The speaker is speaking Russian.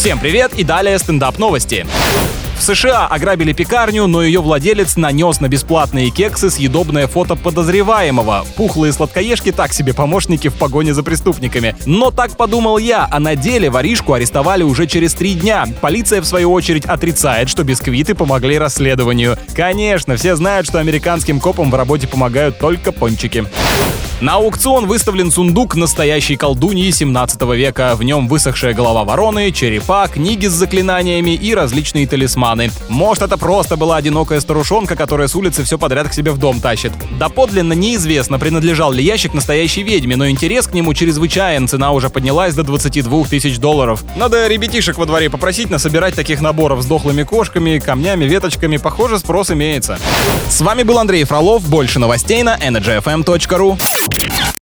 Всем привет и далее стендап новости. В США ограбили пекарню, но ее владелец нанес на бесплатные кексы съедобное фото подозреваемого. Пухлые сладкоежки так себе помощники в погоне за преступниками. Но так подумал я, а на деле воришку арестовали уже через три дня. Полиция, в свою очередь, отрицает, что бисквиты помогли расследованию. Конечно, все знают, что американским копам в работе помогают только пончики. На аукцион выставлен сундук настоящей колдуньи 17 века. В нем высохшая голова вороны, черепа, книги с заклинаниями и различные талисманы. Может, это просто была одинокая старушонка, которая с улицы все подряд к себе в дом тащит. Доподлинно неизвестно, принадлежал ли ящик настоящей ведьме, но интерес к нему чрезвычайен, цена уже поднялась до 22 тысяч долларов. Надо ребятишек во дворе попросить насобирать таких наборов с дохлыми кошками, камнями, веточками. Похоже, спрос имеется. С вами был Андрей Фролов. Больше новостей на energyfm.ru. Podcast.